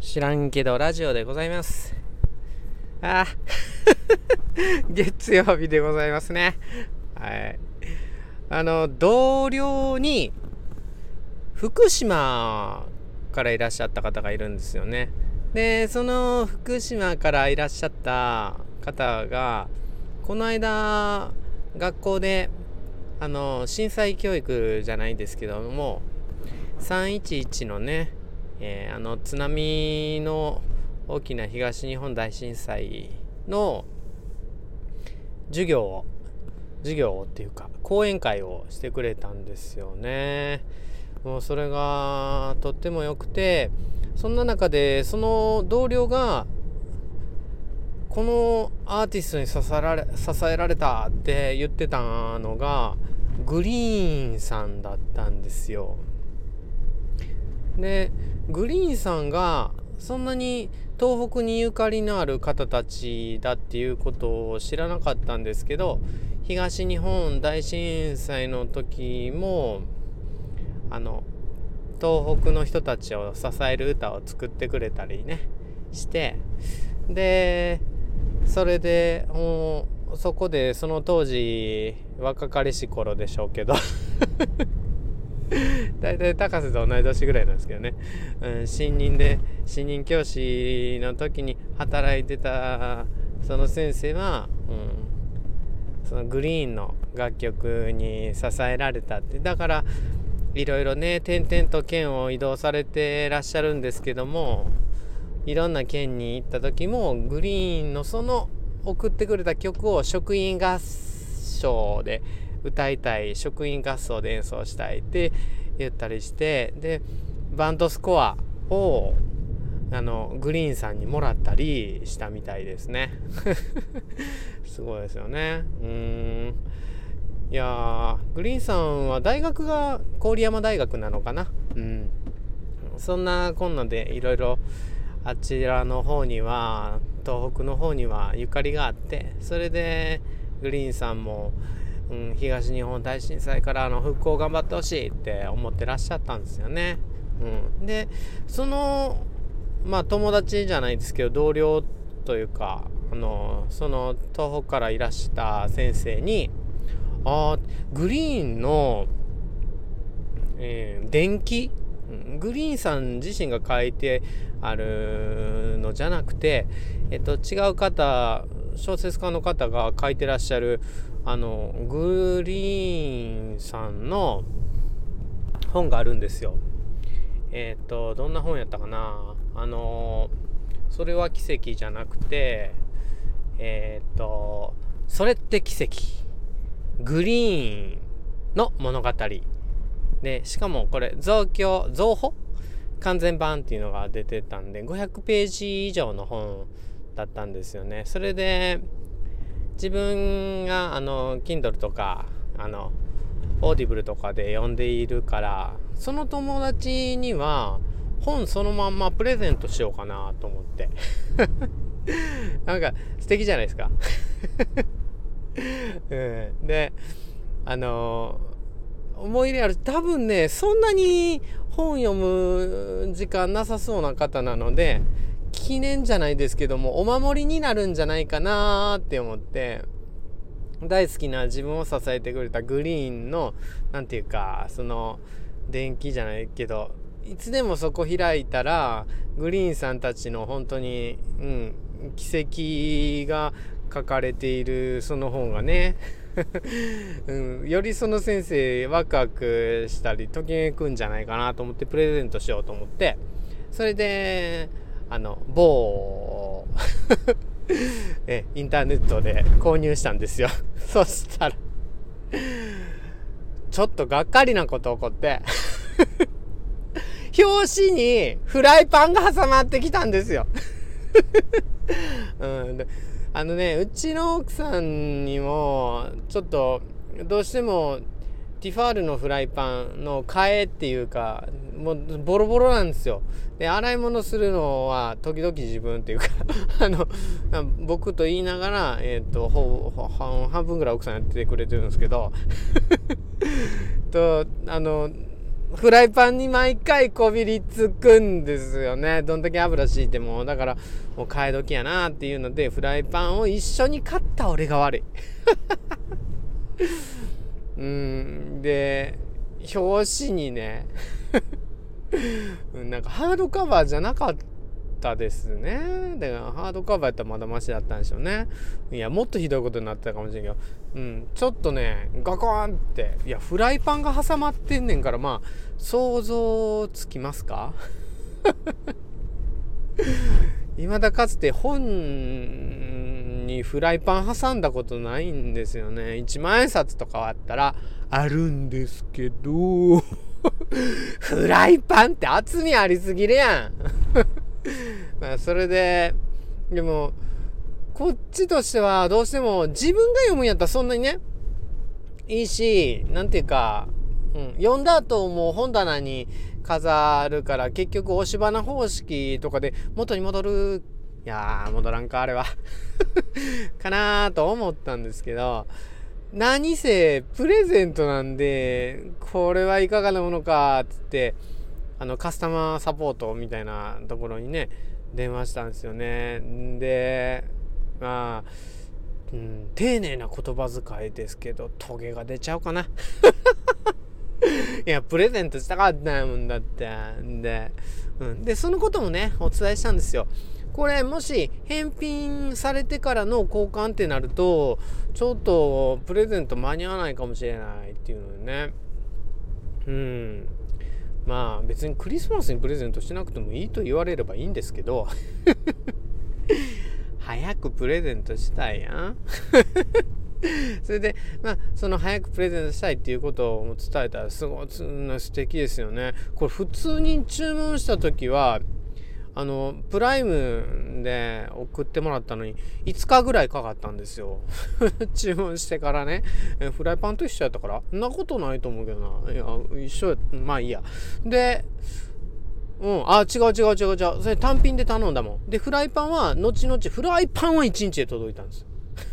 知らんけどラジオでございます。あ 月曜日でございますね。はい。あの同僚に福島からいらっしゃった方がいるんですよね。でその福島からいらっしゃった方がこの間学校であの震災教育じゃないんですけども311のね、えー、あの津波の大きな東日本大震災の授業を授業っていうか講演会をしてくれたんですよね。もうそれがとっても良くてそんな中でその同僚がこのアーティストに支えられ支えられたって言ってたのがグリーンさんだったんですよ。でグリーンさんがそんなに東北にゆかりのある方たちだっていうことを知らなかったんですけど東日本大震災の時もあの東北の人たちを支える歌を作ってくれたりねしてでそれでもうそこでその当時若かりし頃でしょうけど。大体高瀬と同い年ぐらいなんですけどね、うん、新任で新任教師の時に働いてたその先生は、うん、そのグリーンの楽曲に支えられたって。だからいろいろね転々と県を移動されてらっしゃるんですけどもいろんな県に行った時もグリーンのその送ってくれた曲を職員合唱で歌いたい職員合奏で演奏したいって言ったりしてでバンドスコアをあのグリーンさんにもらったりしたみたいですね。すごいですよね。うん。いやグリーンさんは大学が郡山大学なのかな。うん。そんなこんなでいろいろあちらの方には東北の方にはゆかりがあってそれでグリーンさんも、うん、東日本大震災からの復興頑張ってほしいって思ってらっしゃったんですよね。うん、でそのまあ友達じゃないですけど同僚というかあのその東北からいらした先生に「あグリーンの、えー、電気グリーンさん自身が書いてあるのじゃなくて、えっと、違う方小説家の方が書いてらっしゃるあのグリーンさんの本があるんですよ。えっとどんな本やったかな？あのそれは奇跡じゃなくてえっとそれって奇跡。グリーンの物語。でしかもこれ増強増補完全版っていうのが出てたんで500ページ以上の本だったんですよね。それで自分があの Kindle とかあの Audible とかで読んでいるからその友達には本そのまんまプレゼントしようかなと思って。なんか素敵じゃないですか。うん、であの思い入れある。多分ねそんなに本読む時間なさそうな方なので記念じゃないですけどもお守りになるんじゃないかなって思って大好きな自分を支えてくれたグリーンの何て言うかその電気じゃないけどいつでもそこ開いたらグリーンさんたちの本当に、うん、奇跡が書かれているその本がね うん、よりその先生ワクワクしたりときめくんじゃないかなと思ってプレゼントしようと思ってそれであの某 えインターネットで購入したんですよ。そしたらちょっとがっかりなこと起こって 表紙にフライパンが挟まってきたんですよ。うん、あのねうちの奥さんにもちょっとどうしてもティファールのフライパンの替えっていうかもうボロボロなんですよで洗い物するのは時々自分っていうか あの僕と言いながら、えーと、と半分ぐらい奥さんやってくれてるんですけど とあのフライパンに毎回こびりつくんですよね。どんだけ油敷いても。だから、もう替え時やなっていうので、フライパンを一緒に買った俺が悪い。うん、で、表紙にね なんかハードカバーじゃなかったですね。だからハードカバーやったらまだマシだったんでしょうね。いや、もっとひどいことになってたかもしれんけど、うん、ちょっとね、ガコーンって、いや、フライパンが挟まってんねんから、まあ、想像つきますか？未だかつて本にフライパン挟んだことないんですよね。1万円札とかあったらあるんですけど フライパンって厚みありすぎるやん まあそれで、でも、こっちとしてはどうしても自分が読むんやったらそんなにね、いいし、なんていうか、うん、読んだ後もう本棚に飾るから結局押し花方式とかで元に戻る、いやー戻らんかあれは かなーと思ったんですけど、何せプレゼントなんで、これはいかがなものか、つって、あの、カスタマーサポートみたいなところにね、電話したんですよね。で、まあ、うん、丁寧な言葉遣いですけど、トゲが出ちゃうかな。いや、プレゼントしたかったもんだって。で、うん。で、そのこともね、お伝えしたんですよ。これもし返品されてからの交換ってなるとちょっとプレゼント間に合わないかもしれないっていうのね。うん。まあ別にクリスマスにプレゼントしなくてもいいと言われればいいんですけど。早くプレゼントしたいやん。それで、まあ、その早くプレゼントしたいっていうことを伝えたらすごい素敵ですよね。これ普通に注文した時はあのプライムで送ってもらったのに5日ぐらいかかったんですよ。注文してからね。フライパンと一緒やったからそんなことないと思うけどな。いや一緒やまあいいや。でうんあ違う違う違う違う。それ単品で頼んだもん。でフライパンは後々フライパンは1日で届いたんです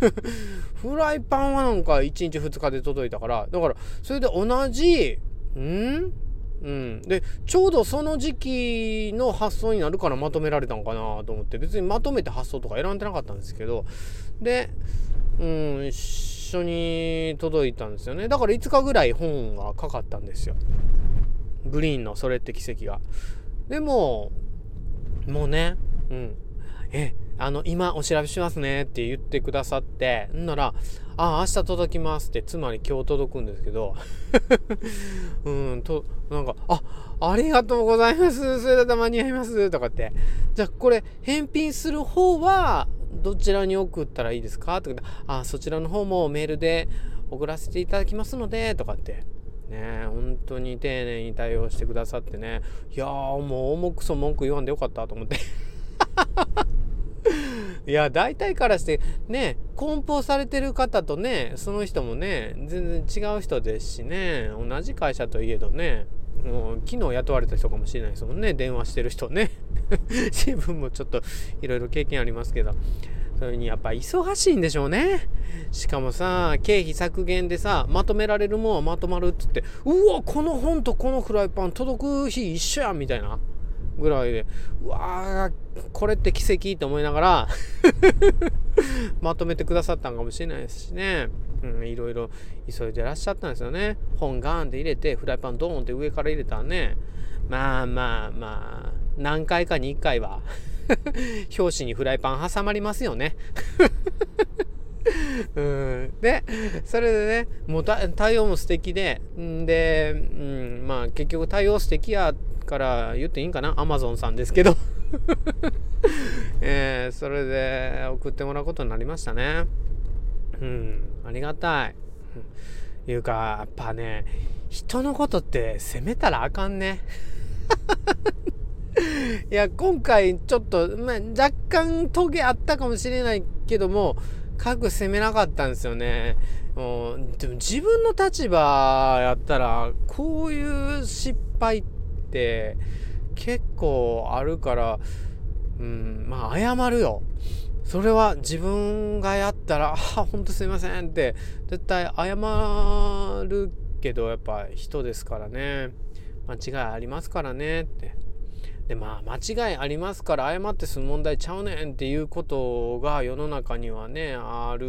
フライパンはなんか1日2日で届いたからだからそれで同じん？うん、でちょうどその時期の発送になるからまとめられたのかなと思って別にまとめて発送とか選んでなかったんですけどで、うん、一緒に届いたんですよね。だから5日ぐらい本がかかったんですよ。グリーンのそれって奇跡が。でももうねうん。えあの、今お調べしますねって言ってくださって、んなら、あ、明日届きますって、つまり今日届くんですけど、うん、と、なんか、あ、ありがとうございます。それだったら間に合います。とかって。じゃあ、これ、返品する方は、どちらに送ったらいいですか？とかあ、そちらの方もメールで送らせていただきますので、とかって。ね本当に丁寧に対応してくださってね。いやー、もう重くそ文句言わんでよかったと思って。いや大体からしてね梱包されてる方とねその人もね全然違う人ですしね同じ会社といえどねもう昨日雇われた人かもしれないですもんね電話してる人ね。自分もちょっといろいろ経験ありますけど。それにやっぱ忙しいんでしょうね。しかもさ経費削減でさまとめられるもんはまとまるっつってうわこの本とこのフライパン届く日一緒やみたいな。ぐらいで、うわー、これって奇跡と思いながら まとめてくださったんかもしれないですしね。うん、いろいろ急いでらっしゃったんですよね。本ガーンって入れて、フライパンドーンって上から入れたらね、まあまあまあ、何回かに1回は 表紙にフライパン挟まりますよね うん、で、それでね、もう対応も素敵で、んで、うん、まあ結局対応素敵やから言っていいんかな？アマゾンさんですけど えー、それで送ってもらうことになりましたね。うん、ありがたい。いうか、やっぱね、人のことって責めたらあかんね。いや、今回ちょっと、まあ、若干トゲあったかもしれないけども、く責めなかったんですよね。もうでも自分の立場やったら、こういう失敗ってって結構あるから、うん、まあ謝るよ。それは自分がやったら、あ、ほんとすいませんって絶対謝るけど、やっぱ人ですからね。間違いありますからねってでまあ間違いありますから謝って済む問題ちゃうねんっていうことが世の中にはねある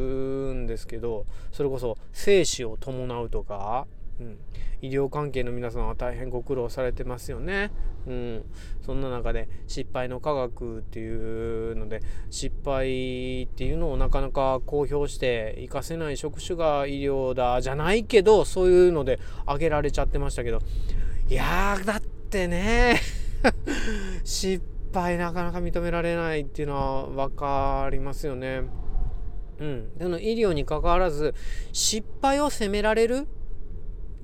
んですけどそれこそ生死を伴うとか、うん、医療関係の皆さんは大変ご苦労されてますよね。うん、そんな中で失敗の科学っていうので失敗っていうのをなかなか公表して活かせない職種が医療だじゃないけどそういうので挙げられちゃってましたけどいやだってね 失敗なかなか認められないっていうのは分かりますよね。うん。でも医療に関わらず失敗を責められる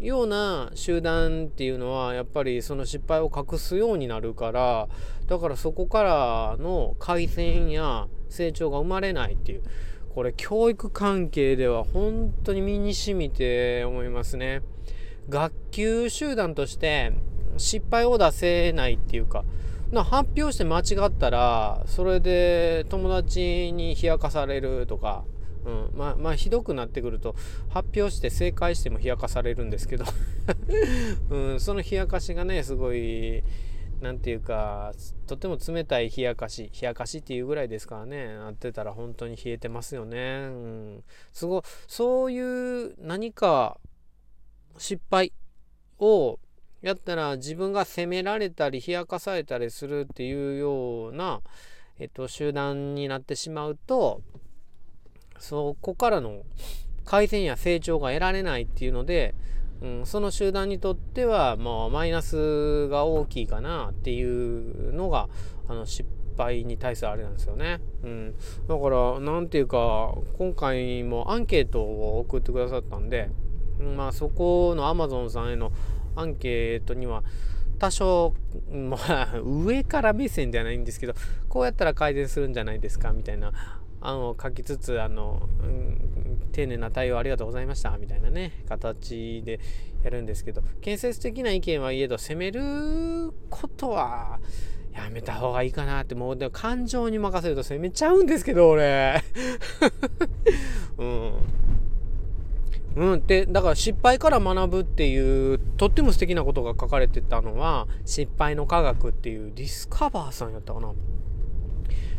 ような集団っていうのはやっぱりその失敗を隠すようになるからだからそこからの改善や成長が生まれないっていうこれ教育関係では本当に身に染みて思いますね。学級集団として失敗を出せないっていうか発表して間違ったらそれで友達に冷やかされるとか、うん、まあまあひどくなってくると発表して正解しても冷やかされるんですけど、うん、その冷やかしがねすごい何て言うかとても冷たい冷やかし冷やかしっていうぐらいですからねなってたら本当に冷えてますよね、うん、すごそういう何か失敗をやったら自分が責められたり冷やかされたりするっていうような、えっと、集団になってしまうとそこからの改善や成長が得られないっていうので、うん、その集団にとっては、まあ、マイナスが大きいかなっていうのがあの失敗に対するあれなんですよね。うん、だから何て言うか今回もアンケートを送ってくださったんで、まあ、そこのアマゾンさんへのアンケートには多少、まあ、上から目線ではないんですけど、こうやったら改善するんじゃないですかみたいな案を書きつつ、あの、うん、丁寧な対応ありがとうございましたみたいなね、形でやるんですけど、建設的な意見はいえど、責めることは、やめた方がいいかなって、もうでも感情に任せると責めちゃうんですけど、俺。うん。うん、でだから失敗から学ぶっていうとっても素敵なことが書かれてたのは「失敗の科学」っていうディスカバーさんやったかな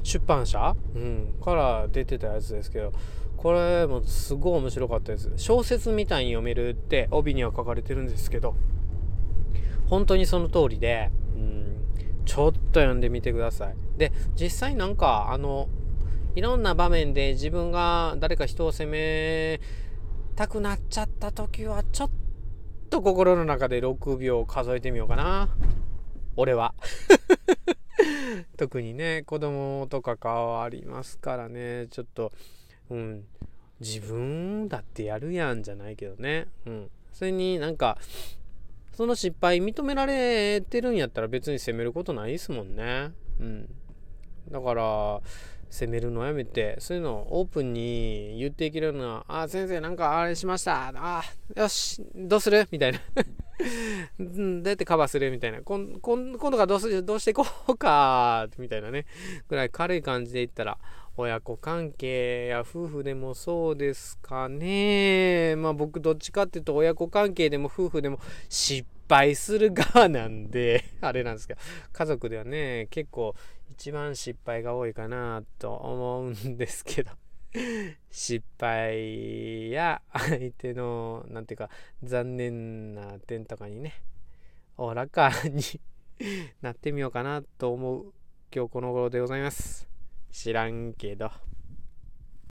出版社、うん、から出てたやつですけどこれもすごい面白かったです。小説みたいに読めるって帯には書かれてるんですけど本当にその通りで、うん、ちょっと読んでみてください。で実際なんかあのいろんな場面で自分が誰か人を責めたくなっちゃった時はちょっと心の中で6秒数えてみようかな。俺は。特にね子供とか変わりますからね。ちょっとうん自分だってやるやんじゃないけどね。うん。それになんかその失敗認められてるんやったら別に責めることないですもんね。うん。だから責めるのやめてそういうのをオープンに言っていけるような「あ先生なんかあれしました。あよしどうする?」みたいな。どうやってカバーするみたいな。今今度からどうする？どうしていこうか？みたいなね。ぐらい軽い感じで言ったら親子関係や夫婦でもそうですかね。まあ僕どっちかっていうと親子関係でも夫婦でも失敗する側なんで あれなんですけど家族ではね結構一番失敗が多いかなと思うんですけど 失敗や相手の何ていうか残念な点とかにねおらかに なってみようかなと思う今日この頃でございます。知らんけど。